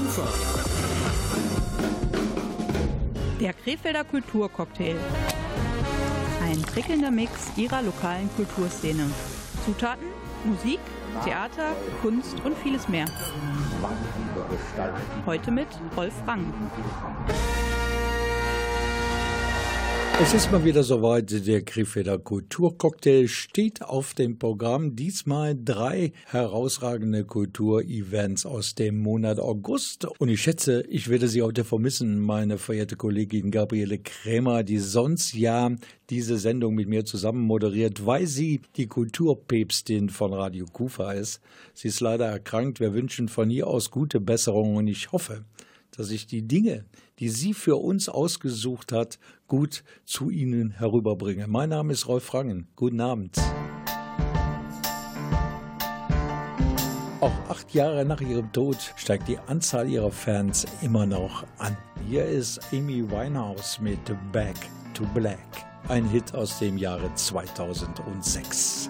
Kufa. Der Krefelder Kulturcocktail. Ein prickelnder Mix ihrer lokalen Kulturszene. Zutaten, Musik, Theater, Kunst und vieles mehr. Heute mit Rolf Rang. Es ist mal wieder soweit. Der Krefelder Kulturcocktail steht auf dem Programm. Diesmal drei herausragende Kulturevents aus dem Monat August. Und ich schätze, ich werde Sie heute vermissen, meine verehrte Kollegin Gabriele Krämer, die sonst ja diese Sendung mit mir zusammen moderiert, weil sie die Kulturpäpstin von Radio Kufa ist. Sie ist leider erkrankt. Wir wünschen von hier aus gute Besserung und ich hoffe, dass ich die Dinge, die sie für uns ausgesucht hat, gut zu Ihnen herüberbringe. Mein Name ist Rolf Rangen. Guten Abend. Auch acht Jahre nach ihrem Tod steigt die Anzahl ihrer Fans immer noch an. Hier ist Amy Winehouse mit Back to Black, ein Hit aus dem Jahre 2006.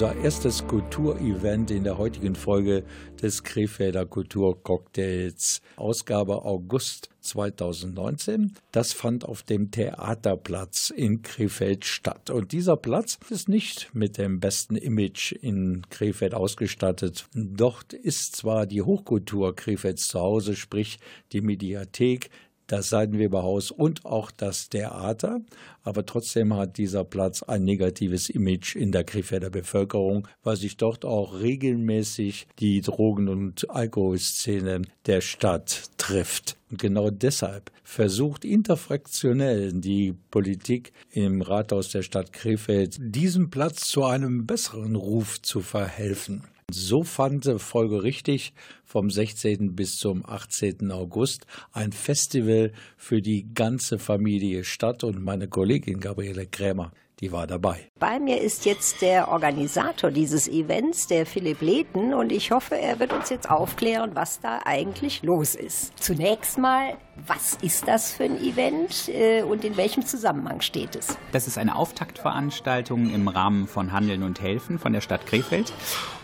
unser erstes Kulturevent in der heutigen Folge des Krefelder Kulturcocktails, Ausgabe August 2019. Das fand auf dem Theaterplatz in Krefeld statt. Und dieser Platz ist nicht mit dem besten Image in Krefeld ausgestattet. Dort ist zwar die Hochkultur Krefelds zu Hause, sprich die Mediathek, das Seidenweberhaus und auch das Theater. Aber trotzdem hat dieser Platz ein negatives Image in der Krefelder Bevölkerung, weil sich dort auch regelmäßig die Drogen- und Alkoholszene der Stadt trifft. Und genau deshalb versucht interfraktionell die Politik im Rathaus der Stadt Krefeld, diesem Platz zu einem besseren Ruf zu verhelfen. So fand folgerichtig vom 16. bis zum 18. August ein Festival für die ganze Familie statt und meine Kollegin Gabriele Krämer die war dabei. Bei mir ist jetzt der Organisator dieses Events, der Philipp Leten, und ich hoffe, er wird uns jetzt aufklären, was da eigentlich los ist. Zunächst mal, was ist das für ein Event äh, und in welchem Zusammenhang steht es? Das ist eine Auftaktveranstaltung im Rahmen von Handeln und Helfen von der Stadt Krefeld.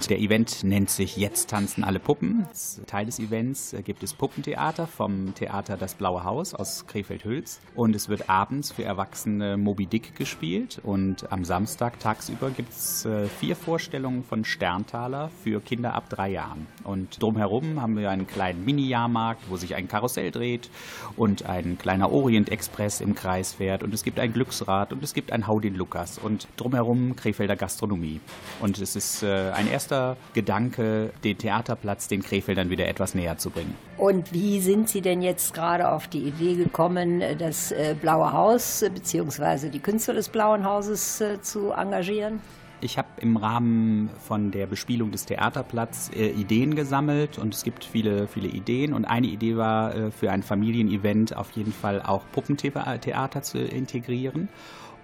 Der Event nennt sich Jetzt tanzen alle Puppen. Teil des Events äh, gibt es Puppentheater vom Theater Das Blaue Haus aus Krefeld-Hülz. Und es wird abends für Erwachsene Moby Dick gespielt und am Samstag tagsüber gibt es äh, vier Vorstellungen von Sterntaler für Kinder ab drei Jahren. Und drumherum haben wir einen kleinen Mini-Jahrmarkt, wo sich ein Karussell dreht und ein kleiner Orient-Express im Kreis fährt. Und es gibt ein Glücksrad und es gibt ein Hau Lukas und drumherum Krefelder Gastronomie. Und es ist äh, ein erster Gedanke, den Theaterplatz den Krefeldern wieder etwas näher zu bringen. Und wie sind Sie denn jetzt gerade auf die Idee gekommen, das äh, Blaue Haus bzw. die Künstler des Blauen Hauses Hauses äh, zu engagieren? Ich habe im Rahmen von der Bespielung des Theaterplatz äh, Ideen gesammelt und es gibt viele, viele Ideen. Und eine Idee war, äh, für ein Familienevent auf jeden Fall auch Puppentheater zu integrieren.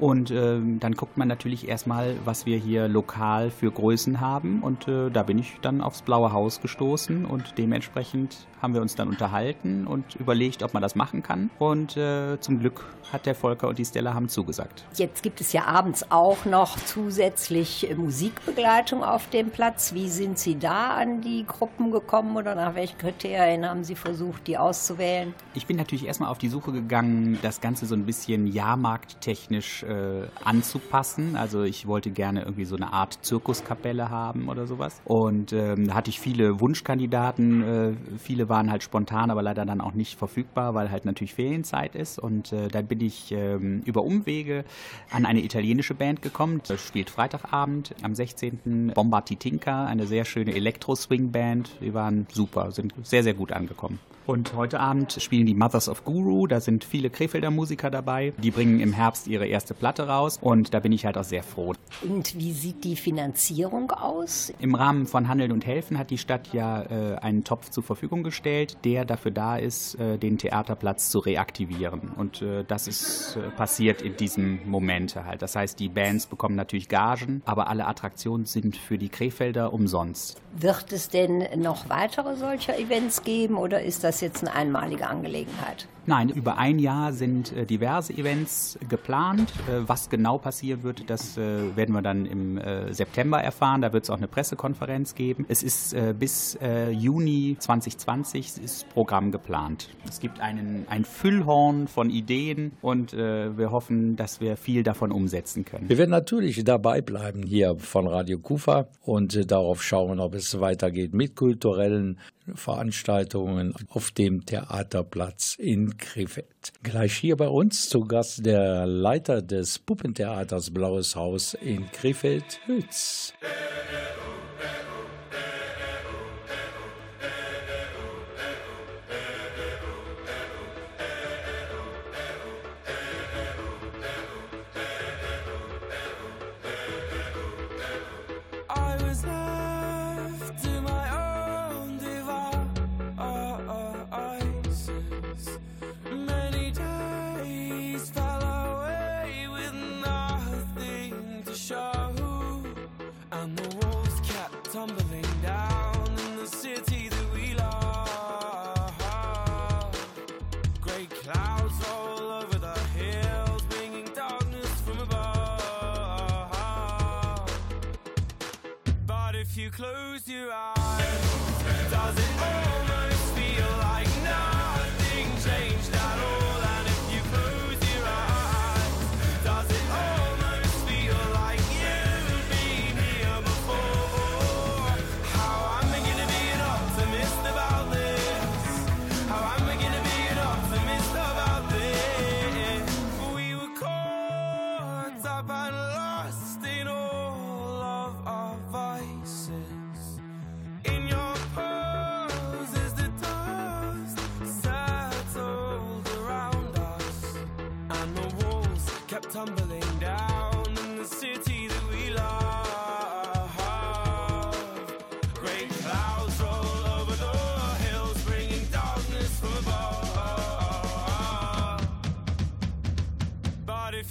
Und äh, dann guckt man natürlich erstmal, was wir hier lokal für Größen haben. Und äh, da bin ich dann aufs Blaue Haus gestoßen und dementsprechend haben wir uns dann unterhalten und überlegt, ob man das machen kann. Und äh, zum Glück hat der Volker und die Stella haben zugesagt. Jetzt gibt es ja abends auch noch zusätzlich Musikbegleitung auf dem Platz. Wie sind Sie da an die Gruppen gekommen oder nach welchen Kriterien haben Sie versucht, die auszuwählen? Ich bin natürlich erstmal auf die Suche gegangen, das Ganze so ein bisschen jahrmarkttechnisch äh, anzupassen. Also ich wollte gerne irgendwie so eine Art Zirkuskapelle haben oder sowas. Und ähm, da hatte ich viele Wunschkandidaten. Äh, viele waren halt spontan, aber leider dann auch nicht verfügbar, weil halt natürlich Ferienzeit ist. Und äh, dann bin ich ähm, über Umwege an eine italienische Band gekommen. Das spielt Freitagabend am 16. Bombati Tinka, eine sehr schöne Elektro-Swing-Band. Die waren super, sind sehr, sehr gut angekommen. Und heute Abend spielen die Mothers of Guru. Da sind viele Krefelder Musiker dabei. Die bringen im Herbst ihre erste Platte raus und da bin ich halt auch sehr froh. Und wie sieht die Finanzierung aus? Im Rahmen von Handeln und Helfen hat die Stadt ja äh, einen Topf zur Verfügung gestellt, der dafür da ist, äh, den Theaterplatz zu reaktivieren. Und äh, das ist äh, passiert in diesem Moment halt. Das heißt, die Bands bekommen natürlich Gagen, aber alle Attraktionen sind für die Krefelder umsonst. Wird es denn noch weitere solcher Events geben oder ist das das jetzt eine einmalige Angelegenheit? Nein, über ein Jahr sind äh, diverse Events geplant. Äh, was genau passieren wird, das äh, werden wir dann im September erfahren. Da wird es auch eine Pressekonferenz geben. Es ist bis Juni 2020 ist Programm geplant. Es gibt einen, ein Füllhorn von Ideen und wir hoffen, dass wir viel davon umsetzen können. Wir werden natürlich dabei bleiben hier von Radio Kufa und darauf schauen, ob es weitergeht mit kulturellen Veranstaltungen auf dem Theaterplatz in Krefeld. Gleich hier bei uns zu Gast der Leiter des Puppentheaters Blaues Haus in Krefeld, Hütz.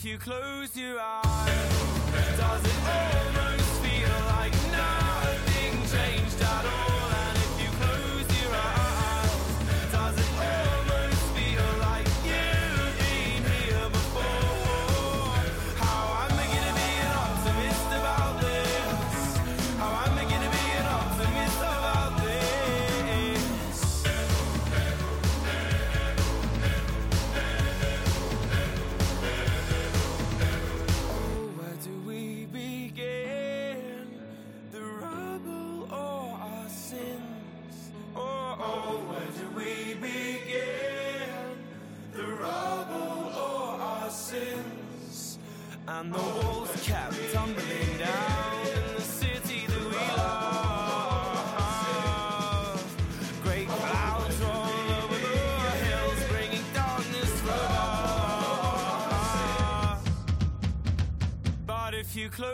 If you close your eyes, does it almost you close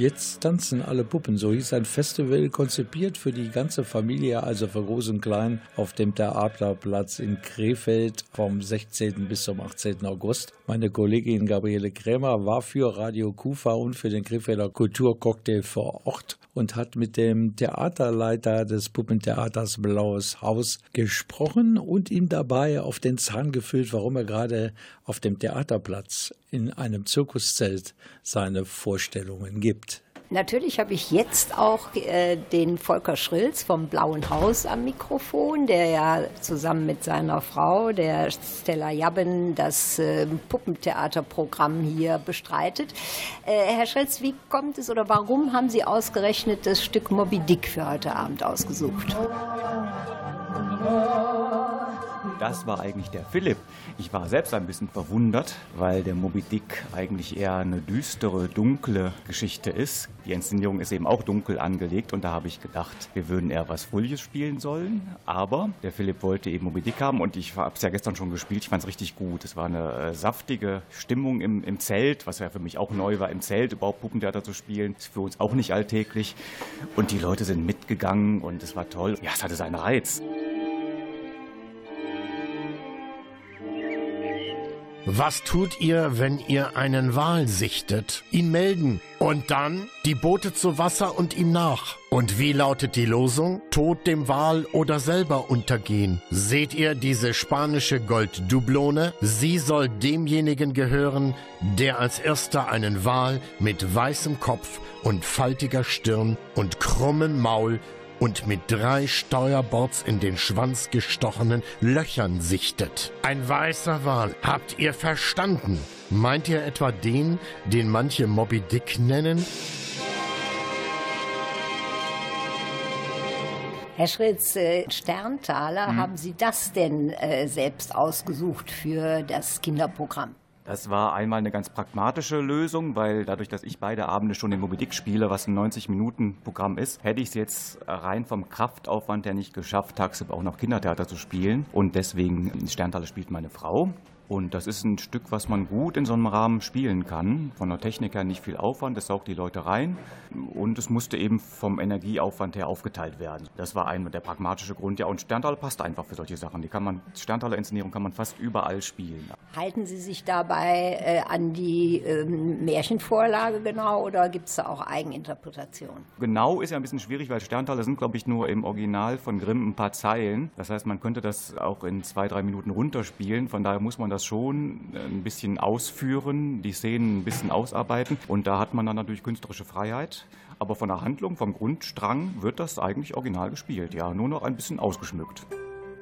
Jetzt tanzen alle Puppen. So hieß ein Festival, konzipiert für die ganze Familie, also für Groß und Klein, auf dem Theaterplatz in Krefeld vom 16. bis zum 18. August. Meine Kollegin Gabriele Krämer war für Radio Kufa und für den Krefelder Kulturcocktail vor Ort und hat mit dem Theaterleiter des Puppentheaters Blaues Haus gesprochen und ihm dabei auf den Zahn gefüllt, warum er gerade auf dem Theaterplatz in einem Zirkuszelt seine Vorstellungen gibt. Natürlich habe ich jetzt auch äh, den Volker Schrilz vom Blauen Haus am Mikrofon, der ja zusammen mit seiner Frau, der Stella Jabben, das äh, Puppentheaterprogramm hier bestreitet. Äh, Herr Schrilz, wie kommt es oder warum haben Sie ausgerechnet das Stück Moby Dick für heute Abend ausgesucht? Das war eigentlich der Philipp. Ich war selbst ein bisschen verwundert, weil der Moby Dick eigentlich eher eine düstere, dunkle Geschichte ist. Die Inszenierung ist eben auch dunkel angelegt und da habe ich gedacht, wir würden eher was Fröhliches spielen sollen. Aber der Philipp wollte eben Moby Dick haben und ich habe es ja gestern schon gespielt. Ich fand es richtig gut. Es war eine äh, saftige Stimmung im, im Zelt, was ja für mich auch neu war, im Zelt überhaupt Puppentheater zu spielen. Ist für uns auch nicht alltäglich. Und die Leute sind mitgegangen und es war toll. Ja, es hatte seinen Reiz. Was tut ihr, wenn ihr einen Wal sichtet? Ihn melden. Und dann die Boote zu Wasser und ihm nach. Und wie lautet die Losung? Tod dem Wal oder selber untergehen. Seht ihr diese spanische Golddublone? Sie soll demjenigen gehören, der als erster einen Wal mit weißem Kopf und faltiger Stirn und krummem Maul und mit drei Steuerbords in den Schwanz gestochenen Löchern sichtet. Ein weißer Wal. Habt ihr verstanden? Meint ihr etwa den, den manche Moby Dick nennen? Herr Schritz, äh, Sterntaler, haben Sie das denn äh, selbst ausgesucht für das Kinderprogramm? Das war einmal eine ganz pragmatische Lösung, weil dadurch, dass ich beide Abende schon in Moby Dick spiele, was ein 90-Minuten-Programm ist, hätte ich es jetzt rein vom Kraftaufwand her nicht geschafft, tagsüber auch noch Kindertheater zu spielen. Und deswegen Sterntaler spielt meine Frau. Und das ist ein Stück, was man gut in so einem Rahmen spielen kann. Von der Technik her nicht viel Aufwand, es saugt die Leute rein. Und es musste eben vom Energieaufwand her aufgeteilt werden. Das war ein der pragmatische Grund. Ja, und Sterntaler passt einfach für solche Sachen. Die kann man, Sterntaler Inszenierung kann man fast überall spielen. Halten Sie sich dabei äh, an die ähm, Märchenvorlage genau oder gibt es da auch Eigeninterpretationen? Genau ist ja ein bisschen schwierig, weil Sterntaler sind, glaube ich, nur im Original von Grimm ein paar Zeilen. Das heißt, man könnte das auch in zwei, drei Minuten runterspielen. Von daher muss man das schon ein bisschen ausführen, die Szenen ein bisschen ausarbeiten. Und da hat man dann natürlich künstlerische Freiheit. Aber von der Handlung, vom Grundstrang wird das eigentlich original gespielt. Ja, nur noch ein bisschen ausgeschmückt.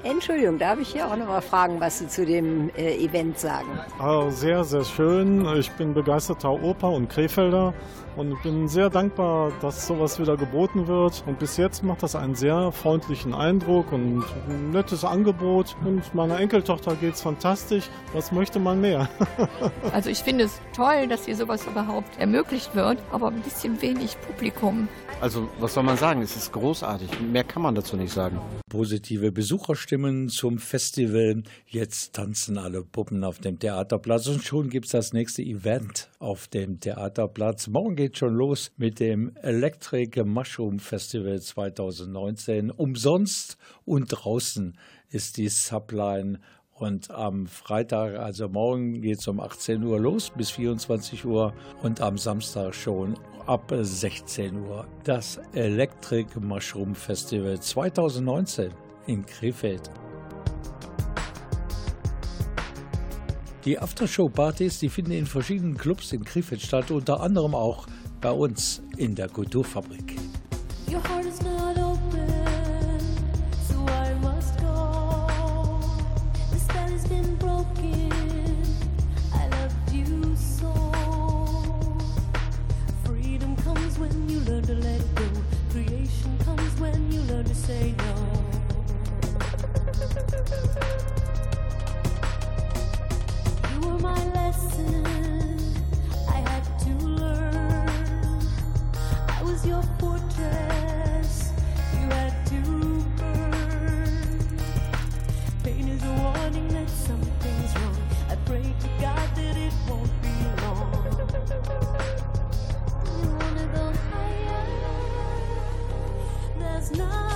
Entschuldigung, darf ich hier auch noch mal fragen, was Sie zu dem äh, Event sagen? Also sehr, sehr schön. Ich bin begeisterter Oper- und Krefelder und bin sehr dankbar, dass sowas wieder geboten wird. Und bis jetzt macht das einen sehr freundlichen Eindruck und ein nettes Angebot. Und meiner Enkeltochter geht's fantastisch. Was möchte man mehr? Also ich finde es toll, dass hier sowas überhaupt ermöglicht wird, aber ein bisschen wenig Publikum. Also was soll man sagen? Es ist großartig. Mehr kann man dazu nicht sagen. Positive Besucherstimmen zum Festival. Jetzt tanzen alle Puppen auf dem Theaterplatz und schon gibt's das nächste Event auf dem Theaterplatz. Morgen geht schon los mit dem Electric Mushroom Festival 2019. Umsonst und draußen ist die Subline und am Freitag, also morgen, geht es um 18 Uhr los bis 24 Uhr und am Samstag schon ab 16 Uhr. Das Electric Mushroom Festival 2019 in Krefeld. Die Aftershow-Partys, die finden in verschiedenen Clubs in Krefeld statt, unter anderem auch bei uns in der Kulturfabrik. Your There's nothing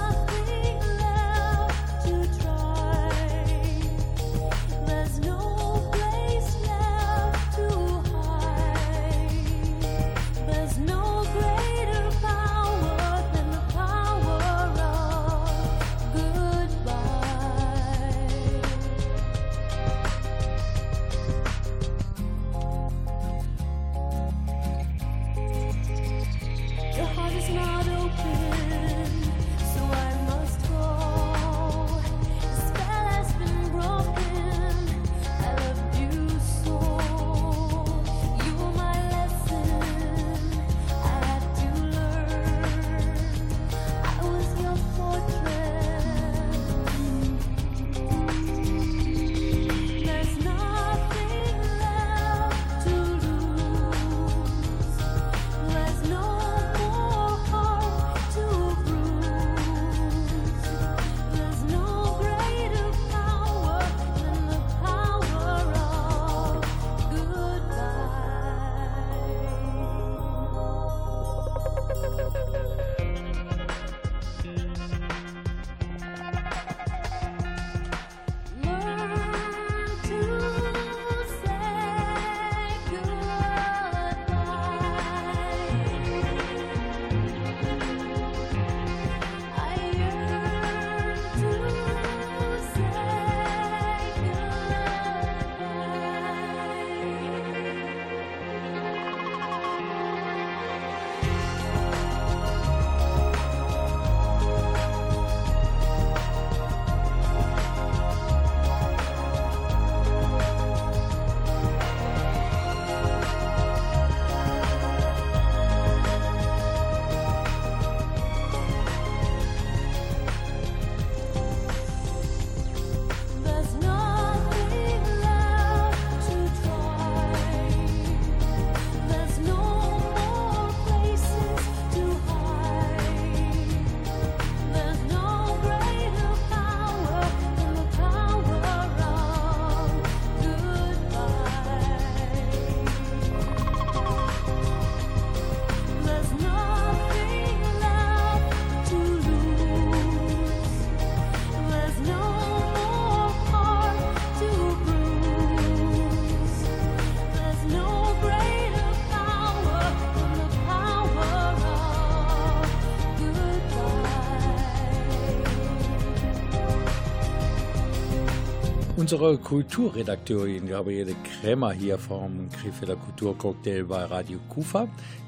Unsere Kulturredakteurin Gabriele Krämer hier vom Krefelder Kulturcocktail bei Radio Kufa,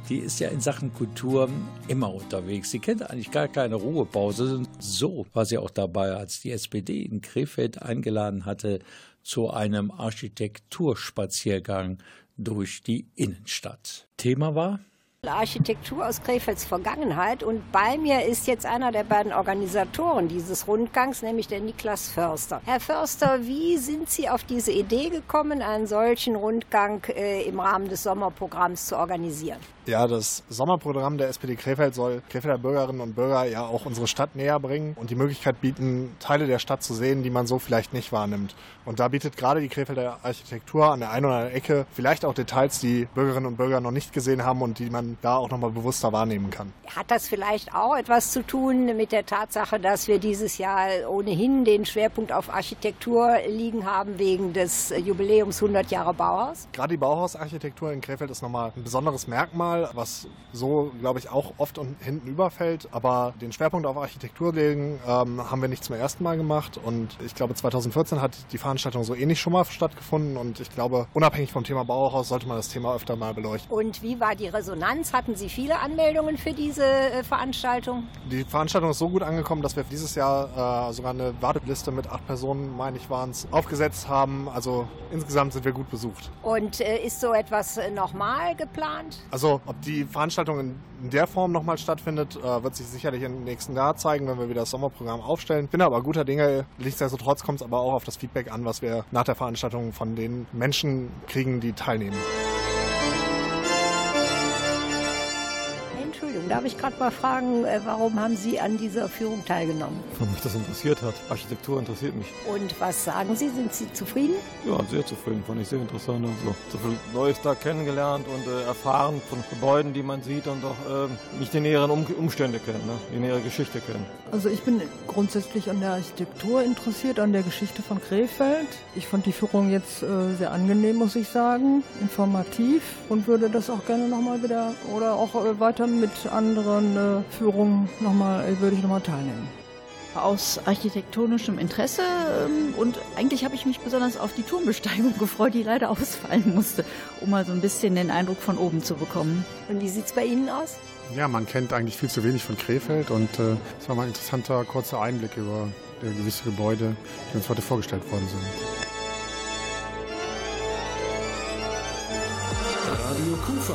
die ist ja in Sachen Kultur immer unterwegs. Sie kennt eigentlich gar keine Ruhepause. So war sie auch dabei, als die SPD in Krefeld eingeladen hatte zu einem Architekturspaziergang durch die Innenstadt. Thema war Architektur aus Krefelds Vergangenheit und bei mir ist jetzt einer der beiden Organisatoren dieses Rundgangs, nämlich der Niklas Förster. Herr Förster, wie sind Sie auf diese Idee gekommen, einen solchen Rundgang äh, im Rahmen des Sommerprogramms zu organisieren? Ja, das Sommerprogramm der SPD Krefeld soll Krefelder Bürgerinnen und Bürger ja auch unsere Stadt näher bringen und die Möglichkeit bieten, Teile der Stadt zu sehen, die man so vielleicht nicht wahrnimmt. Und da bietet gerade die Krefelder Architektur an der einen oder anderen Ecke vielleicht auch Details, die Bürgerinnen und Bürger noch nicht gesehen haben und die man da auch nochmal bewusster wahrnehmen kann. Hat das vielleicht auch etwas zu tun mit der Tatsache, dass wir dieses Jahr ohnehin den Schwerpunkt auf Architektur liegen haben wegen des Jubiläums 100 Jahre Bauhaus? Gerade die Bauhausarchitektur in Krefeld ist nochmal ein besonderes Merkmal, was so, glaube ich, auch oft und hinten überfällt. Aber den Schwerpunkt auf Architektur legen ähm, haben wir nicht zum ersten Mal gemacht. Und ich glaube, 2014 hat die Veranstaltung so ähnlich schon mal stattgefunden. Und ich glaube, unabhängig vom Thema Bauhaus sollte man das Thema öfter mal beleuchten. Und wie war die Resonanz? Hatten Sie viele Anmeldungen für diese äh, Veranstaltung? Die Veranstaltung ist so gut angekommen, dass wir dieses Jahr äh, sogar eine Warteliste mit acht Personen, meine ich, waren es, aufgesetzt haben. Also insgesamt sind wir gut besucht. Und äh, ist so etwas äh, nochmal geplant? Also ob die Veranstaltung in, der Form nochmal stattfindet, äh, wird sich sicherlich im nächsten Jahr zeigen, wenn wir wieder das Sommerprogramm aufstellen. Bin aber guter Dinge. Nichtsdestotrotz kommt es aber auch auf das Feedback an, was wir nach der Veranstaltung von den Menschen kriegen, die teilnehmen. Darf ich gerade mal fragen, äh, warum haben Sie an dieser Führung teilgenommen? Weil mich das interessiert hat. Architektur interessiert mich. Und was sagen Sie? Sind Sie zufrieden? Ja, sehr zufrieden. Fand ich sehr interessant. und So, so viel Neues da kennengelernt und äh, erfahren von Gebäuden, die man sieht und auch äh, nicht die näheren um Umstände kennen, ne? die nähere Geschichte kennen. Also ich bin grundsätzlich an der Architektur interessiert, an der Geschichte von Krefeld. Ich fand die Führung jetzt äh, sehr angenehm, muss ich sagen, informativ und würde das auch gerne nochmal wieder oder auch äh, weiter mit anderen äh, Führungen nochmal, äh, würde ich nochmal teilnehmen. aus architektonischem Interesse ähm, und eigentlich habe ich mich besonders auf die Turmbesteigung gefreut, die leider ausfallen musste, um mal so ein bisschen den Eindruck von oben zu bekommen. Und wie sieht es bei Ihnen aus? Ja, man kennt eigentlich viel zu wenig von Krefeld und äh, es war mal ein interessanter kurzer Einblick über äh, gewisse Gebäude, die uns heute vorgestellt worden sind. Radio Kufa.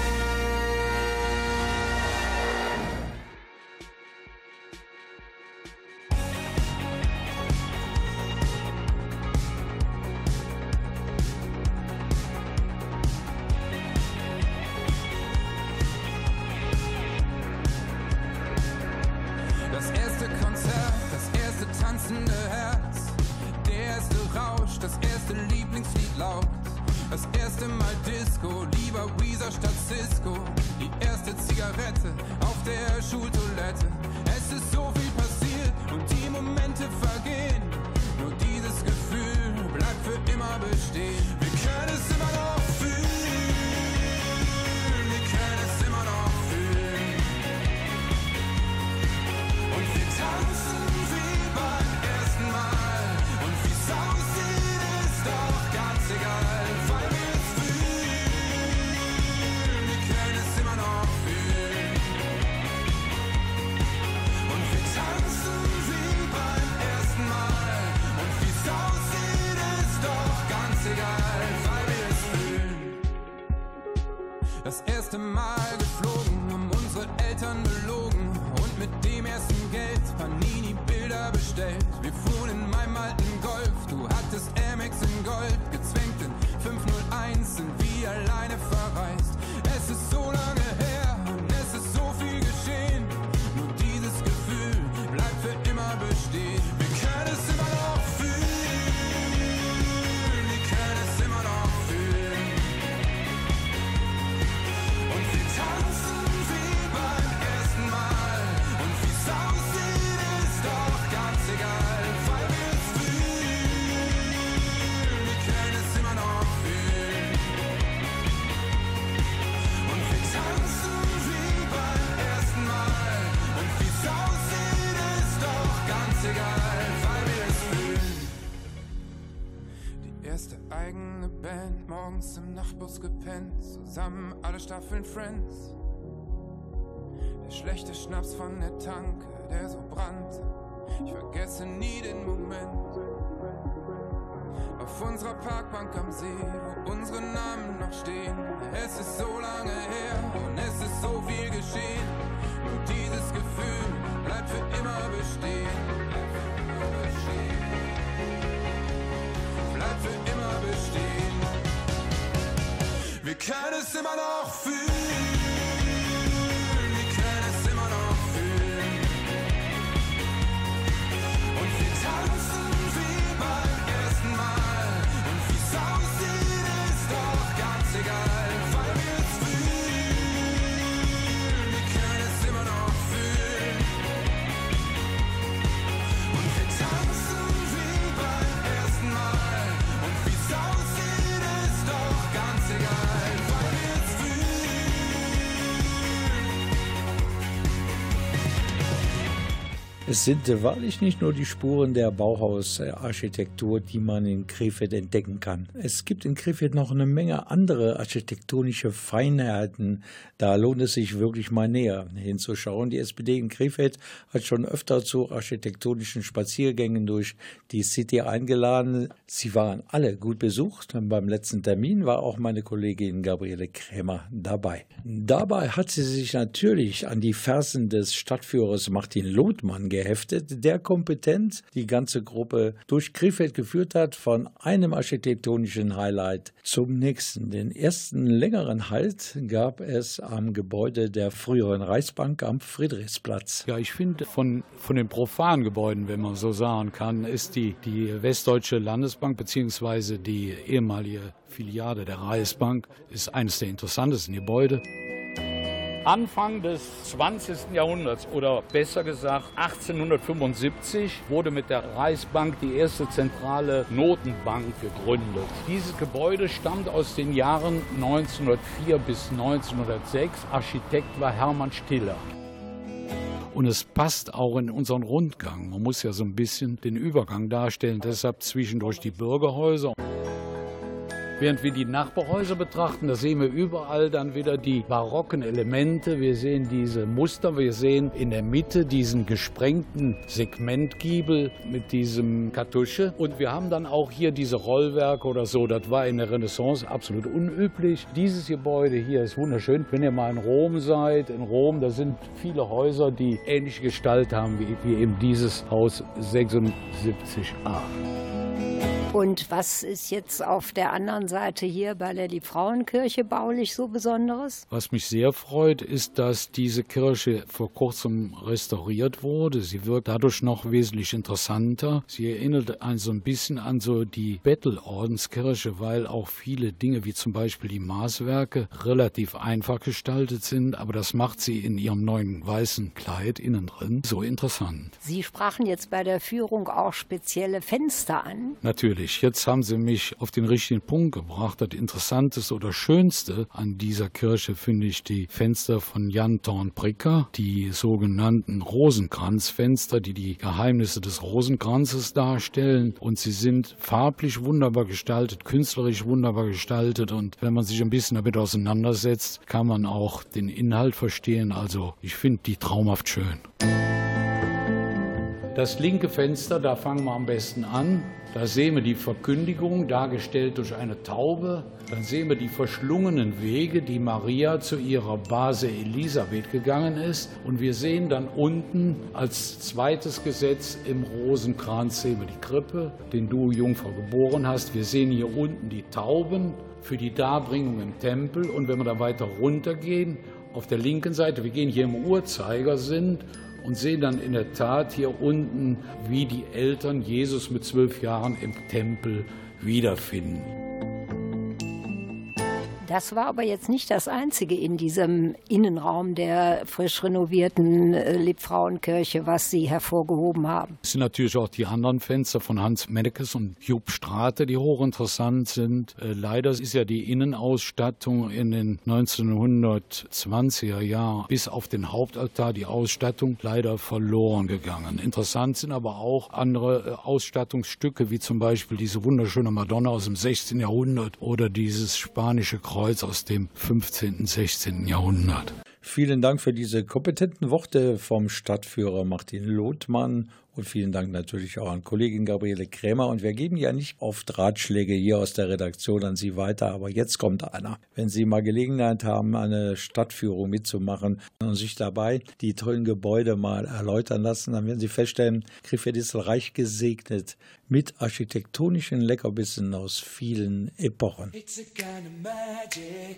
Bestellt. Wir fuhren in meinem alten Golf, du hattest Amex in Gold, uns im Nachtbus gepennt, zusammen alle Staffeln Friends. Der schlechte Schnaps von der Tanke, der so brannte. Ich vergesse nie den Moment. Auf unserer Parkbank am See, wo unsere Namen noch stehen. Es ist so lange her und es ist so viel geschehen. Nur dieses Gefühl bleibt für immer bestehen. Können es immer noch fühlen. Es sind wahrlich nicht nur die Spuren der Bauhausarchitektur, die man in Krefeld entdecken kann. Es gibt in Krefeld noch eine Menge andere architektonische Feinheiten. Da lohnt es sich wirklich mal näher hinzuschauen. Die SPD in Krefeld hat schon öfter zu architektonischen Spaziergängen durch die City eingeladen. Sie waren alle gut besucht. Beim letzten Termin war auch meine Kollegin Gabriele Krämer dabei. Dabei hat sie sich natürlich an die Fersen des Stadtführers Martin Lothmann geheftet, der kompetent die ganze Gruppe durch Krefeld geführt hat, von einem architektonischen Highlight zum nächsten. Den ersten längeren Halt gab es am Gebäude der früheren Reichsbank am Friedrichsplatz. Ja, ich finde, von, von den profanen Gebäuden, wenn man so sagen kann, ist die, die Westdeutsche Landesbank bzw. die ehemalige Filiale der Reichsbank ist eines der interessantesten Gebäude. Anfang des 20. Jahrhunderts oder besser gesagt 1875 wurde mit der Reichsbank die erste zentrale Notenbank gegründet. Dieses Gebäude stammt aus den Jahren 1904 bis 1906. Architekt war Hermann Stiller. Und es passt auch in unseren Rundgang. Man muss ja so ein bisschen den Übergang darstellen. Deshalb zwischendurch die Bürgerhäuser. Während wir die Nachbarhäuser betrachten, da sehen wir überall dann wieder die barocken Elemente. Wir sehen diese Muster, wir sehen in der Mitte diesen gesprengten Segmentgiebel mit diesem Kartusche. Und wir haben dann auch hier diese Rollwerke oder so. Das war in der Renaissance absolut unüblich. Dieses Gebäude hier ist wunderschön. Wenn ihr mal in Rom seid, in Rom, da sind viele Häuser, die ähnliche Gestalt haben wie, wie eben dieses Haus 76a. Und was ist jetzt auf der anderen Seite hier bei der Liebfrauenkirche baulich so Besonderes? Was mich sehr freut, ist, dass diese Kirche vor kurzem restauriert wurde. Sie wird dadurch noch wesentlich interessanter. Sie erinnert einen so ein bisschen an so die Bettelordenskirche, weil auch viele Dinge wie zum Beispiel die Maßwerke relativ einfach gestaltet sind, aber das macht sie in ihrem neuen weißen Kleid innen drin so interessant. Sie sprachen jetzt bei der Führung auch spezielle Fenster an. Natürlich, jetzt haben Sie mich auf den richtigen Punkt gebracht. Das Interessanteste oder Schönste an dieser Kirche finde ich die Fenster von Jan Thorn-Pricker, die sogenannten Rosenkranzfenster, die die Geheimnisse des Rosenkranzes darstellen. Und sie sind farblich wunderbar gestaltet, künstlerisch wunderbar gestaltet. Und wenn man sich ein bisschen damit auseinandersetzt, kann man auch den Inhalt verstehen. Also ich finde die traumhaft schön. Das linke Fenster, da fangen wir am besten an. Da sehen wir die Verkündigung, dargestellt durch eine Taube. Dann sehen wir die verschlungenen Wege, die Maria zu ihrer Base Elisabeth gegangen ist. Und wir sehen dann unten als zweites Gesetz im Rosenkranz sehen wir die Krippe, den du, Jungfrau, geboren hast. Wir sehen hier unten die Tauben für die Darbringung im Tempel. Und wenn wir da weiter runtergehen, auf der linken Seite, wir gehen hier im Uhrzeigersinn und sehen dann in der Tat hier unten, wie die Eltern Jesus mit zwölf Jahren im Tempel wiederfinden. Das war aber jetzt nicht das Einzige in diesem Innenraum der frisch renovierten äh, Liebfrauenkirche, was Sie hervorgehoben haben. Es sind natürlich auch die anderen Fenster von Hans Mennekes und Jupp Strate, die hochinteressant sind. Äh, Leider ist ja die Innenausstattung in den 1920er Jahren bis auf den Hauptaltar die Ausstattung leider verloren gegangen. Interessant sind aber auch andere äh, Ausstattungsstücke, wie zum Beispiel diese wunderschöne Madonna aus dem 16. Jahrhundert oder dieses spanische Kreuz aus dem 15. 16. Jahrhundert. Vielen Dank für diese kompetenten Worte vom Stadtführer Martin Lothmann und vielen Dank natürlich auch an Kollegin Gabriele Krämer. Und wir geben ja nicht oft Ratschläge hier aus der Redaktion an Sie weiter, aber jetzt kommt einer. Wenn Sie mal Gelegenheit haben, eine Stadtführung mitzumachen und sich dabei die tollen Gebäude mal erläutern lassen, dann werden Sie feststellen, Krefeld ist reich gesegnet mit architektonischen Leckerbissen aus vielen Epochen. It's a kind of magic.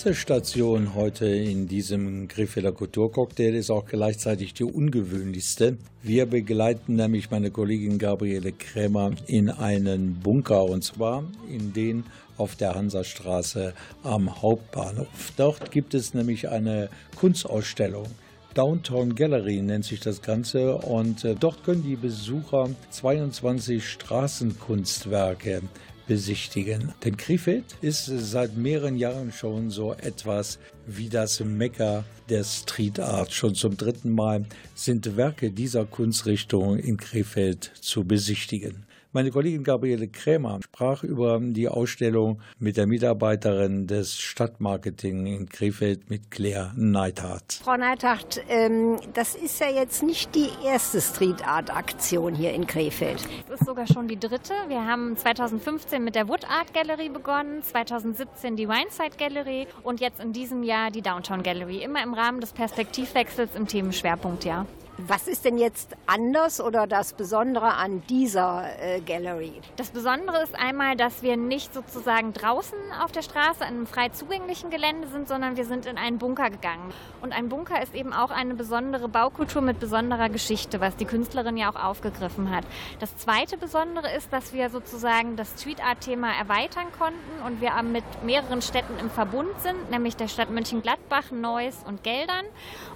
Letzte Station heute in diesem Krefelder Kulturcocktail ist auch gleichzeitig die ungewöhnlichste. Wir begleiten nämlich meine Kollegin Gabriele Krämer in einen Bunker und zwar in den auf der Hansastraße am Hauptbahnhof. Dort gibt es nämlich eine Kunstausstellung Downtown Gallery nennt sich das Ganze und äh, dort können die Besucher 22 Straßenkunstwerke besichtigen. Denn Krefeld ist seit mehreren Jahren schon so etwas wie das Mekka der Street Art. Schon zum dritten Mal sind Werke dieser Kunstrichtung in Krefeld zu besichtigen. Meine Kollegin Gabriele Krämer sprach über die Ausstellung mit der Mitarbeiterin des Stadtmarketing in Krefeld mit Claire Neithardt. Frau Neithardt, ähm, das ist ja jetzt nicht die erste Street Art Aktion hier in Krefeld. Es ist sogar schon die dritte. Wir haben 2015 mit der Wood Art Gallery begonnen, 2017 die Wineside Gallery und jetzt in diesem Jahr die Downtown Gallery. Immer im Rahmen des Perspektivwechsels im Themenschwerpunktjahr. Was ist denn jetzt anders oder das Besondere an dieser äh, Gallery? Das Besondere ist einmal, dass wir nicht sozusagen draußen auf der Straße an einem frei zugänglichen Gelände sind, sondern wir sind in einen Bunker gegangen. Und ein Bunker ist eben auch eine besondere Baukultur mit besonderer Geschichte, was die Künstlerin ja auch aufgegriffen hat. Das zweite Besondere ist, dass wir sozusagen das Street Art Thema erweitern konnten und wir mit mehreren Städten im Verbund sind, nämlich der Stadt Mönchengladbach, Neuss und Geldern.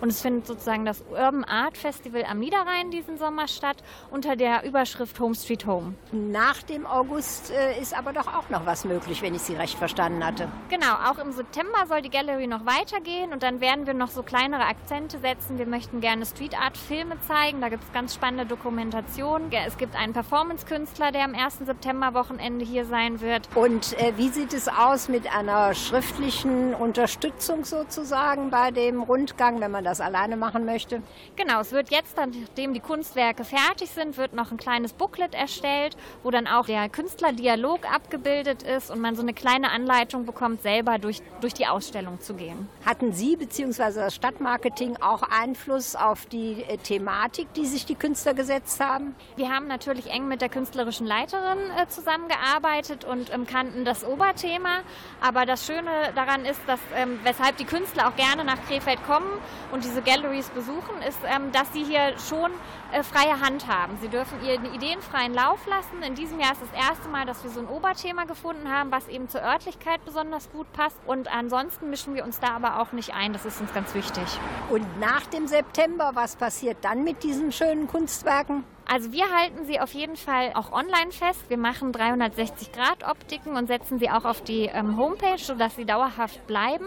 Und es findet sozusagen das Urban Art Festival am Niederrhein diesen Sommer statt unter der Überschrift Home Street Home. Nach dem August äh, ist aber doch auch noch was möglich, wenn ich Sie recht verstanden hatte. Genau, auch im September soll die Gallery noch weitergehen und dann werden wir noch so kleinere Akzente setzen. Wir möchten gerne Street Art Filme zeigen, da gibt es ganz spannende Dokumentationen. Es gibt einen Performance-Künstler, der am 1. September-Wochenende hier sein wird. Und äh, wie sieht es aus mit einer schriftlichen Unterstützung sozusagen bei dem Rundgang, wenn man das alleine machen möchte? Genau, es wird jetzt, nachdem die Kunstwerke fertig sind, wird noch ein kleines Booklet erstellt, wo dann auch der Künstlerdialog abgebildet ist und man so eine kleine Anleitung bekommt, selber durch, durch die Ausstellung zu gehen. Hatten Sie bzw. das Stadtmarketing auch Einfluss auf die äh, Thematik, die sich die Künstler gesetzt haben? Wir haben natürlich eng mit der künstlerischen Leiterin äh, zusammengearbeitet und ähm, kannten das Oberthema. Aber das Schöne daran ist, dass ähm, weshalb die Künstler auch gerne nach Krefeld kommen und diese Galleries besuchen, ist, ähm, dass sie hier schon äh, freie Hand haben. Sie dürfen ihren Ideen freien Lauf lassen. In diesem Jahr ist das erste Mal, dass wir so ein Oberthema gefunden haben, was eben zur Örtlichkeit besonders gut passt. Und ansonsten mischen wir uns da aber auch nicht ein. Das ist uns ganz wichtig. Und nach dem September, was passiert dann mit diesen schönen Kunstwerken? Also wir halten sie auf jeden Fall auch online fest. Wir machen 360-Grad-Optiken und setzen sie auch auf die ähm, Homepage, sodass sie dauerhaft bleiben.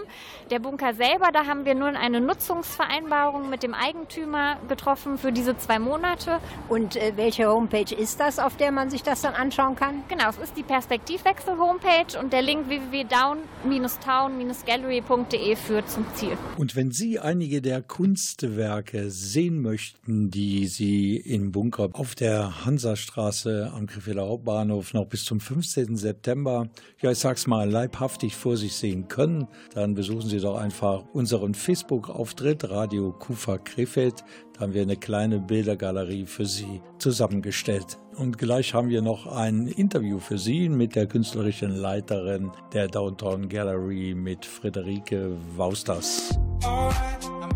Der Bunker selber, da haben wir nun eine Nutzungsvereinbarung mit dem Eigentümer getroffen für diese zwei Monate. Und äh, welche Homepage ist das, auf der man sich das dann anschauen kann? Genau, es ist die Perspektivwechsel-Homepage und der Link www.down-gallery.de führt zum Ziel. Und wenn Sie einige der Kunstwerke sehen möchten, die Sie im Bunker auf der Hansastraße am Krefelder Hauptbahnhof noch bis zum 15. September, ja, ich sag's mal, leibhaftig vor sich sehen können, dann besuchen Sie doch einfach unseren Facebook-Auftritt Radio Kufa Krefeld. Da haben wir eine kleine Bildergalerie für Sie zusammengestellt. Und gleich haben wir noch ein Interview für Sie mit der künstlerischen Leiterin der Downtown Gallery mit Friederike Wausters.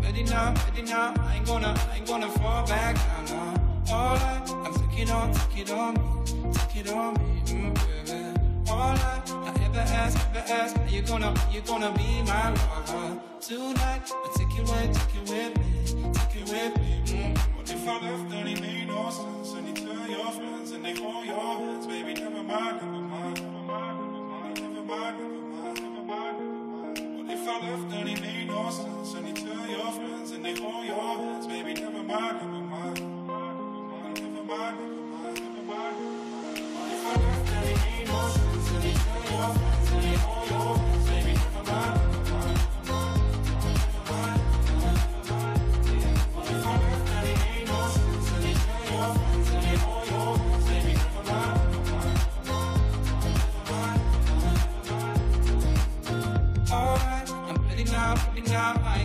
Ready now, ready now. I ain't gonna, I ain't gonna fall back now. Now. Alright, I'm take it on, take it on me, take it on me, mm, baby. Alright, I ever ask, ever ask, are you gonna, are you gonna be my lover tonight? I take it with, take it with me, take it with me. Mm. What if I left and it made no sense? And you tell your friends and they hold your hands, baby. Never mind, never mind, never mind, never mind, never mind, never mind, never mind. What if I left and it made no sense? And you tell your friends and they hold your hands, baby. Never mind, never mind,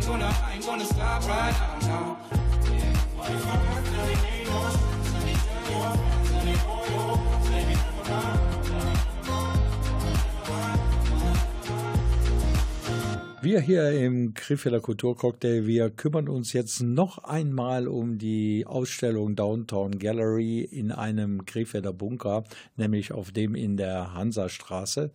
gonna, I ain't gonna stop right Wir hier im Krefelder Kulturcocktail, wir kümmern uns jetzt noch einmal um die Ausstellung Downtown Gallery in einem Krefelder Bunker, nämlich auf dem in der Hansastraße.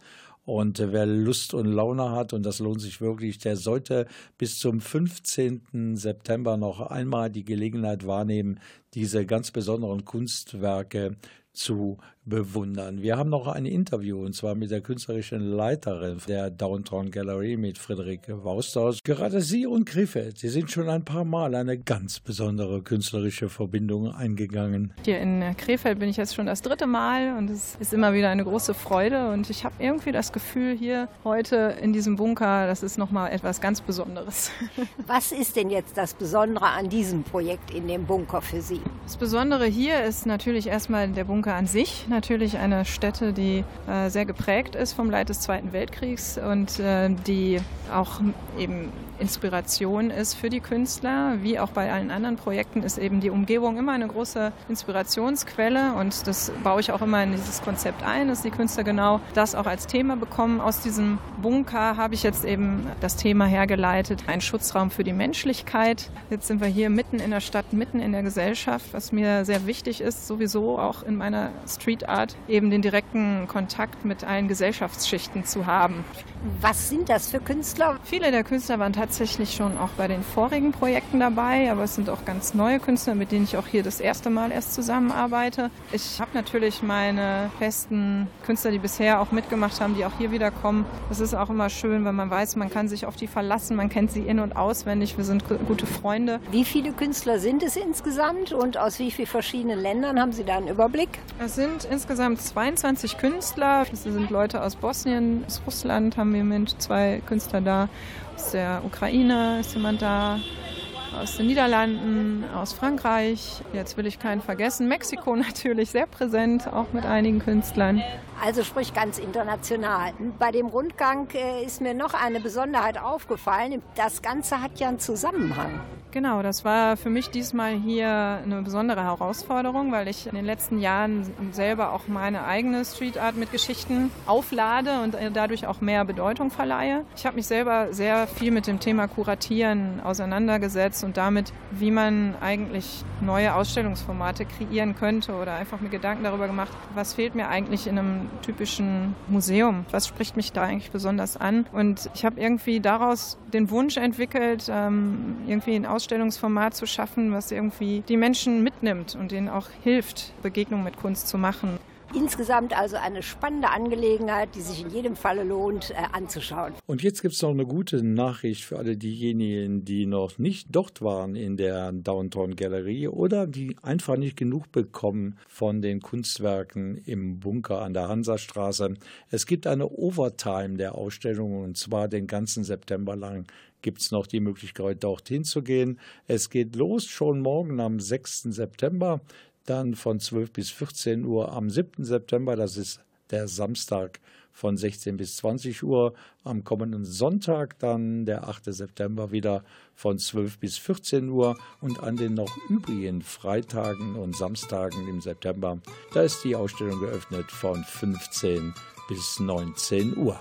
Und wer Lust und Laune hat, und das lohnt sich wirklich, der sollte bis zum 15. September noch einmal die Gelegenheit wahrnehmen, diese ganz besonderen Kunstwerke zu bewundern. Wir haben noch ein Interview und zwar mit der künstlerischen Leiterin der Downtown Gallery mit Friederike Wausthaus. Gerade sie und Krefeld, sie sind schon ein paar Mal eine ganz besondere künstlerische Verbindung eingegangen. Hier in Krefeld bin ich jetzt schon das dritte Mal und es ist immer wieder eine große Freude und ich habe irgendwie das Gefühl hier heute in diesem Bunker, das ist nochmal etwas ganz Besonderes. Was ist denn jetzt das Besondere an diesem Projekt in dem Bunker für Sie? Das Besondere hier ist natürlich erstmal der Bunker an sich. Natürlich eine Stätte, die äh, sehr geprägt ist vom Leid des Zweiten Weltkriegs und äh, die auch eben Inspiration ist für die Künstler. Wie auch bei allen anderen Projekten ist eben die Umgebung immer eine große Inspirationsquelle und das baue ich auch immer in dieses Konzept ein, dass die Künstler genau das auch als Thema bekommen. Aus diesem Bunker habe ich jetzt eben das Thema hergeleitet, ein Schutzraum für die Menschlichkeit. Jetzt sind wir hier mitten in der Stadt, mitten in der Gesellschaft, was mir sehr wichtig ist, sowieso auch in meiner Street Art, eben den direkten Kontakt mit allen Gesellschaftsschichten zu haben. Was sind das für Künstler? Viele der Künstler waren tatsächlich schon auch bei den vorigen Projekten dabei, aber es sind auch ganz neue Künstler, mit denen ich auch hier das erste Mal erst zusammenarbeite. Ich habe natürlich meine festen Künstler, die bisher auch mitgemacht haben, die auch hier wieder kommen. Das ist auch immer schön, wenn man weiß, man kann sich auf die verlassen, man kennt sie in- und auswendig, wir sind gute Freunde. Wie viele Künstler sind es insgesamt und aus wie vielen verschiedenen Ländern haben Sie da einen Überblick? Es sind insgesamt 22 Künstler. Das sind Leute aus Bosnien, aus Russland haben wir Moment zwei Künstler da. Aus der Ukraine ist jemand da. Aus den Niederlanden, aus Frankreich. Jetzt will ich keinen vergessen. Mexiko natürlich sehr präsent, auch mit einigen Künstlern. Also sprich ganz international. Bei dem Rundgang äh, ist mir noch eine Besonderheit aufgefallen. Das Ganze hat ja einen Zusammenhang. Genau, das war für mich diesmal hier eine besondere Herausforderung, weil ich in den letzten Jahren selber auch meine eigene Street Art mit Geschichten auflade und dadurch auch mehr Bedeutung verleihe. Ich habe mich selber sehr viel mit dem Thema Kuratieren auseinandergesetzt und damit, wie man eigentlich neue Ausstellungsformate kreieren könnte oder einfach mir Gedanken darüber gemacht, was fehlt mir eigentlich in einem typischen Museum? Was spricht mich da eigentlich besonders an? Und ich habe irgendwie daraus den Wunsch entwickelt, ähm, irgendwie ein Ausstellungsformat zu schaffen, was irgendwie die Menschen mitnimmt und denen auch hilft, Begegnungen mit Kunst zu machen. Insgesamt also eine spannende Angelegenheit, die sich in jedem Falle lohnt äh, anzuschauen. Und jetzt gibt es noch eine gute Nachricht für alle diejenigen, die noch nicht dort waren in der Downtown Galerie oder die einfach nicht genug bekommen von den Kunstwerken im Bunker an der Hansastraße. Es gibt eine Overtime der Ausstellung und zwar den ganzen September lang gibt es noch die Möglichkeit, dorthin zu gehen. Es geht los schon morgen am 6. September dann von 12 bis 14 Uhr am 7. September, das ist der Samstag von 16 bis 20 Uhr, am kommenden Sonntag dann der 8. September wieder von 12 bis 14 Uhr und an den noch übrigen Freitagen und Samstagen im September, da ist die Ausstellung geöffnet von 15 bis 19 Uhr.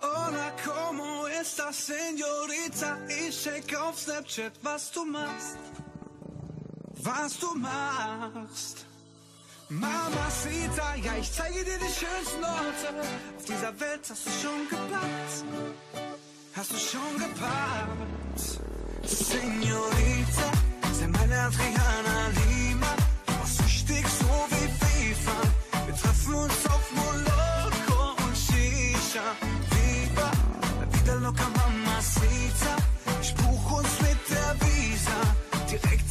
Hola, ¿cómo estás, señorita? Ich check auf Snapchat, was du machst. Was du machst. Mamacita, ja, ich zeige dir die schönsten Orte. Auf dieser Welt hast du schon gepackt. Hast du schon gepackt. Señorita, sei meine Adriana Lima. Machst süchtig so wie FIFA. Wir treffen uns auf Moloko und Shisha. Viva, la vida loca, mamacita. Ich buch uns mit der Visa. Direkt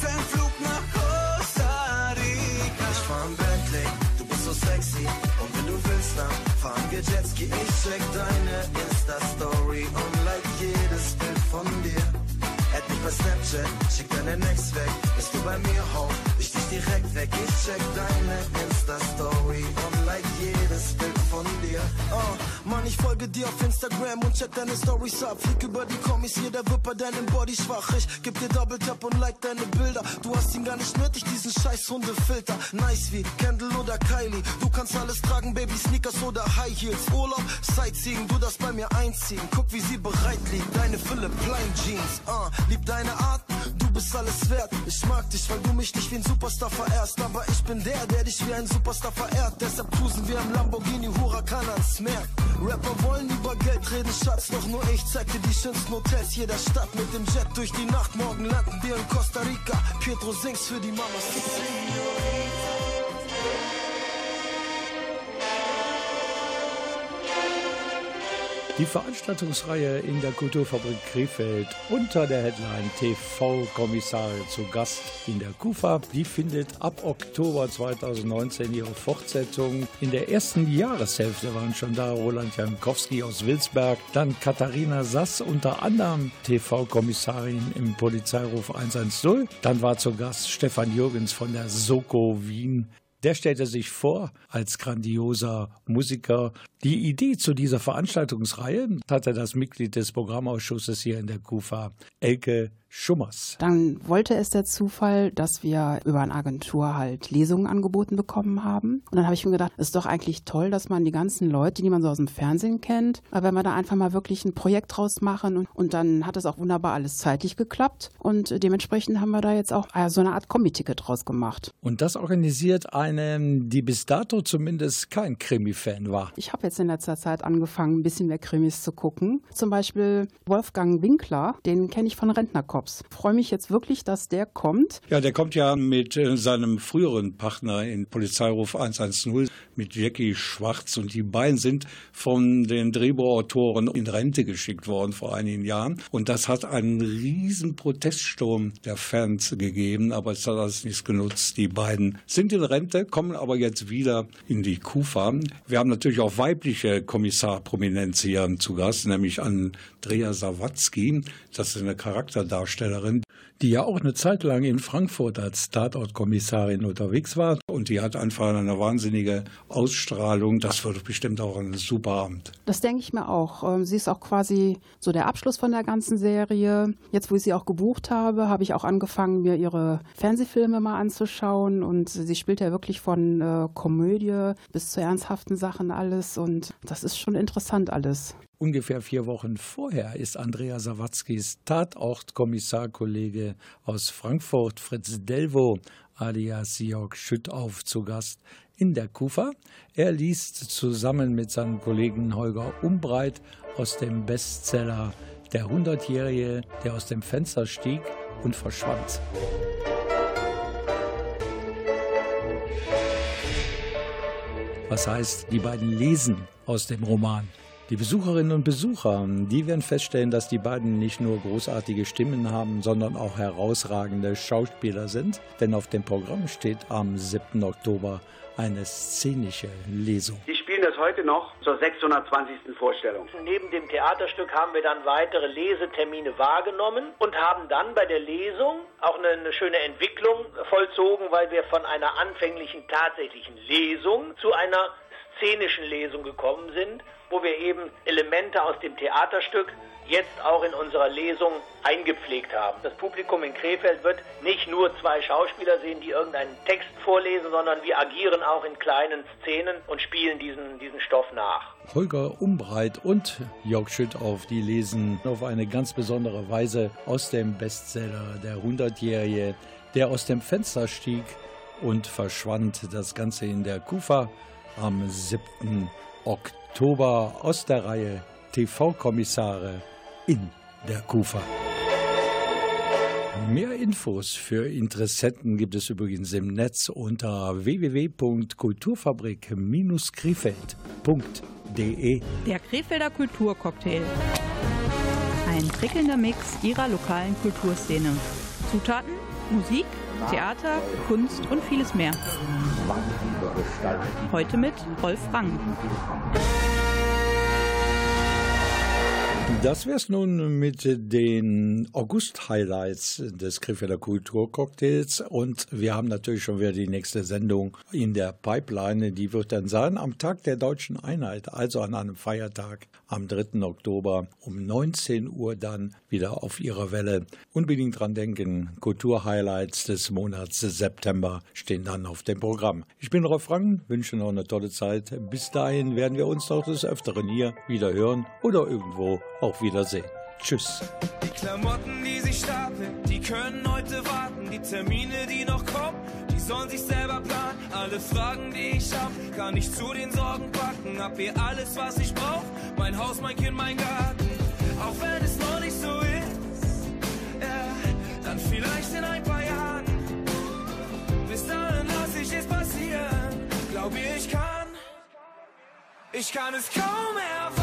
Jetski. Ich check deine Insta-Story Snapchat, schick deine Next weg. Bist du bei mir, ho, ich dich direkt weg. Ich check deine Insta-Story und like jedes Bild von dir. Oh, Mann, ich folge dir auf Instagram und check deine Stories ab. Flieg über die Kommis, jeder wird bei deinem Body schwach. Ich geb dir Double Tap und like deine Bilder. Du hast ihn gar nicht nötig, diesen scheiß Hundefilter. Nice wie Kendall oder Kylie. Du kannst alles tragen, Baby, Sneakers oder High Heels. Urlaub, Sightseeing, du darfst bei mir einziehen. Guck, wie sie bereit liegt, deine Philipp Plein Jeans. Uh, lieb deine Art, du bist alles wert. Ich mag dich, weil du mich nicht wie ein Superstar verehrst. Aber ich bin der, der dich wie ein Superstar verehrt. Deshalb cruisen wir im Lamborghini Huracan ans Meer. Rapper wollen über Geld reden, Schatz, doch nur ich zeig dir die schönsten Hotels jeder Stadt. Mit dem Jet durch die Nacht, morgen landen wir in Costa Rica. Pietro singst für die Mamas. Die Veranstaltungsreihe in der Kulturfabrik Krefeld unter der Headline TV-Kommissare zu Gast in der KUFA, die findet ab Oktober 2019 ihre Fortsetzung. In der ersten Jahreshälfte waren schon da Roland Jankowski aus Wilsberg, dann Katharina Sass, unter anderem TV-Kommissarin im Polizeiruf 110. Dann war zu Gast Stefan Jürgens von der Soko Wien. Der stellte sich vor als grandioser Musiker. Die Idee zu dieser Veranstaltungsreihe hatte das Mitglied des Programmausschusses hier in der KUFA, Elke Schummers. Dann wollte es der Zufall, dass wir über eine Agentur halt Lesungen angeboten bekommen haben. Und dann habe ich mir gedacht, es ist doch eigentlich toll, dass man die ganzen Leute, die man so aus dem Fernsehen kennt, aber wenn wir da einfach mal wirklich ein Projekt draus machen und, und dann hat es auch wunderbar alles zeitlich geklappt und dementsprechend haben wir da jetzt auch äh, so eine Art Kombi-Ticket draus gemacht. Und das organisiert eine, die bis dato zumindest kein Krimi-Fan war. Ich habe jetzt in letzter Zeit angefangen, ein bisschen mehr Krimis zu gucken. Zum Beispiel Wolfgang Winkler, den kenne ich von Rentnerkopf. Freue mich jetzt wirklich, dass der kommt. Ja, der kommt ja mit äh, seinem früheren Partner in Polizeiruf 110, mit Jackie Schwarz. Und die beiden sind von den Drehbuchautoren in Rente geschickt worden vor einigen Jahren. Und das hat einen riesen Proteststurm der Fans gegeben, aber es hat alles nichts genutzt. Die beiden sind in Rente, kommen aber jetzt wieder in die Kufa. Wir haben natürlich auch weibliche Kommissarprominenz hier zu Gast, nämlich Andrea Sawatzki. Das ist eine Charakterdarstellerin, die ja auch eine Zeit lang in Frankfurt als Tatortkommissarin unterwegs war. Und die hat einfach eine wahnsinnige Ausstrahlung. Das wird bestimmt auch ein super Abend. Das denke ich mir auch. Ähm, Sie ist auch quasi so der Abschluss von der ganzen Serie. Jetzt, wo ich sie auch gebucht habe, habe ich auch angefangen, mir ihre Fernsehfilme mal anzuschauen. Und sie spielt ja wirklich von äh, Komödie bis zu ernsthaften Sachen alles. Und das ist schon interessant alles. Ungefähr vier Wochen vorher ist Andrea Sawatzkis Tatortkommissarkollege aus Frankfurt, Fritz Delvo, alias Jörg Schüttauf, zu Gast in der Kufa. Er liest zusammen mit seinem Kollegen Holger Umbreit aus dem Bestseller Der Hundertjährige, der aus dem Fenster stieg und verschwand. Was heißt, die beiden lesen aus dem Roman. Die Besucherinnen und Besucher, die werden feststellen, dass die beiden nicht nur großartige Stimmen haben, sondern auch herausragende Schauspieler sind. Denn auf dem Programm steht am 7. Oktober eine szenische Lesung. Die spielen das heute noch zur 620. Vorstellung. Neben dem Theaterstück haben wir dann weitere Lesetermine wahrgenommen und haben dann bei der Lesung auch eine, eine schöne Entwicklung vollzogen, weil wir von einer anfänglichen tatsächlichen Lesung zu einer szenischen Lesung gekommen sind, wo wir eben Elemente aus dem Theaterstück jetzt auch in unserer Lesung eingepflegt haben. Das Publikum in Krefeld wird nicht nur zwei Schauspieler sehen, die irgendeinen Text vorlesen, sondern wir agieren auch in kleinen Szenen und spielen diesen, diesen Stoff nach. Holger Umbreit und Jörg Schüttauf, die lesen auf eine ganz besondere Weise aus dem Bestseller Der Hundertjährige, der aus dem Fenster stieg und verschwand. Das Ganze in der Kufa am 7. Oktober aus der Reihe TV-Kommissare in der Kufa. Mehr Infos für Interessenten gibt es übrigens im Netz unter www.kulturfabrik-krefeld.de. Der Krefelder Kulturcocktail. Ein prickelnder Mix ihrer lokalen Kulturszene. Zutaten, Musik, Theater, Kunst und vieles mehr. Heute mit Rolf Rang. Das wär's nun mit den August-Highlights des Krefelder Kulturcocktails. Und wir haben natürlich schon wieder die nächste Sendung in der Pipeline. Die wird dann sein am Tag der Deutschen Einheit, also an einem Feiertag am 3. Oktober um 19 Uhr dann wieder auf ihrer Welle. Unbedingt dran denken, Kultur-Highlights des Monats September stehen dann auf dem Programm. Ich bin Rolf Rang, wünsche noch eine tolle Zeit. Bis dahin werden wir uns doch des Öfteren hier wieder hören oder irgendwo auch wiedersehen. Tschüss. Die Klamotten, die sich stapeln, die können heute warten. Die Termine, die noch kommen, sollen sich selber planen. Alle Fragen, die ich hab, kann ich zu den Sorgen packen. Hab hier alles, was ich brauch. Mein Haus, mein Kind, mein Garten. Auch wenn es noch nicht so ist, ja, dann vielleicht in ein paar Jahren. Bis dahin lass ich es passieren. Glaub ich, ich kann. Ich kann es kaum erwarten,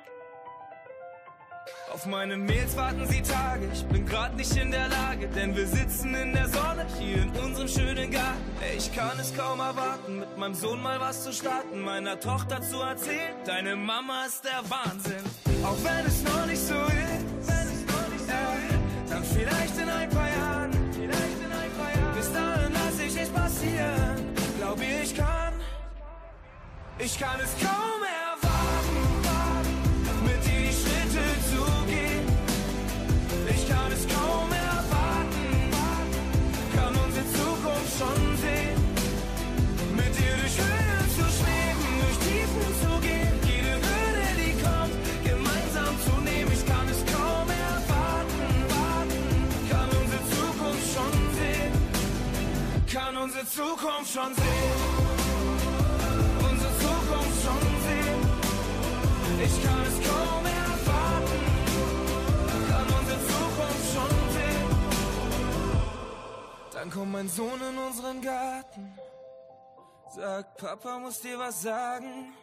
Auf meine Mails warten sie Tage, ich bin grad nicht in der Lage, denn wir sitzen in der Sonne hier in unserem schönen Garten. Ey, ich kann es kaum erwarten, mit meinem Sohn mal was zu starten, meiner Tochter zu erzählen, deine Mama ist der Wahnsinn. Auch wenn es noch nicht so ist, äh, dann vielleicht in ein paar Jahren, bis dahin lass ich es passieren, glaub ich kann, ich kann es kaum erwarten, Zukunft schon sehen. Unsere Zukunft schon sehen. Ich kann es kaum erwarten, kann unsere Zukunft schon sehen. Dann kommt mein Sohn in unseren Garten, sagt, Papa muss dir was sagen.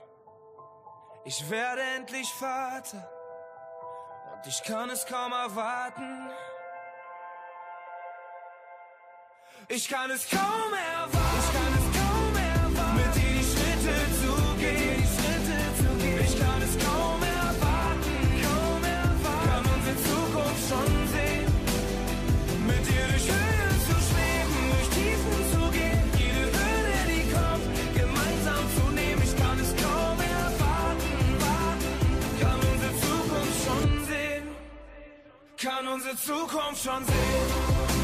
Ich werde endlich Vater und ich kann es kaum erwarten. Ich kann es kaum erwarten. Ich kann es kaum erwarten. Mit dir die Schritte zu gehen. Ich kann es kaum erwarten. Kann unsere Zukunft schon sehen. Mit dir durch Höhen zu schweben, durch Tiefen zu gehen. Jede Hürde, die kommt, gemeinsam zu nehmen. Ich kann es kaum erwarten. Kann unsere Zukunft schon sehen.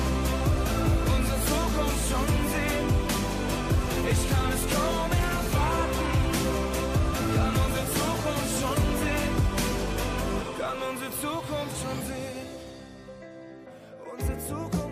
Zukunft schon sehen. Unsere Zukunft.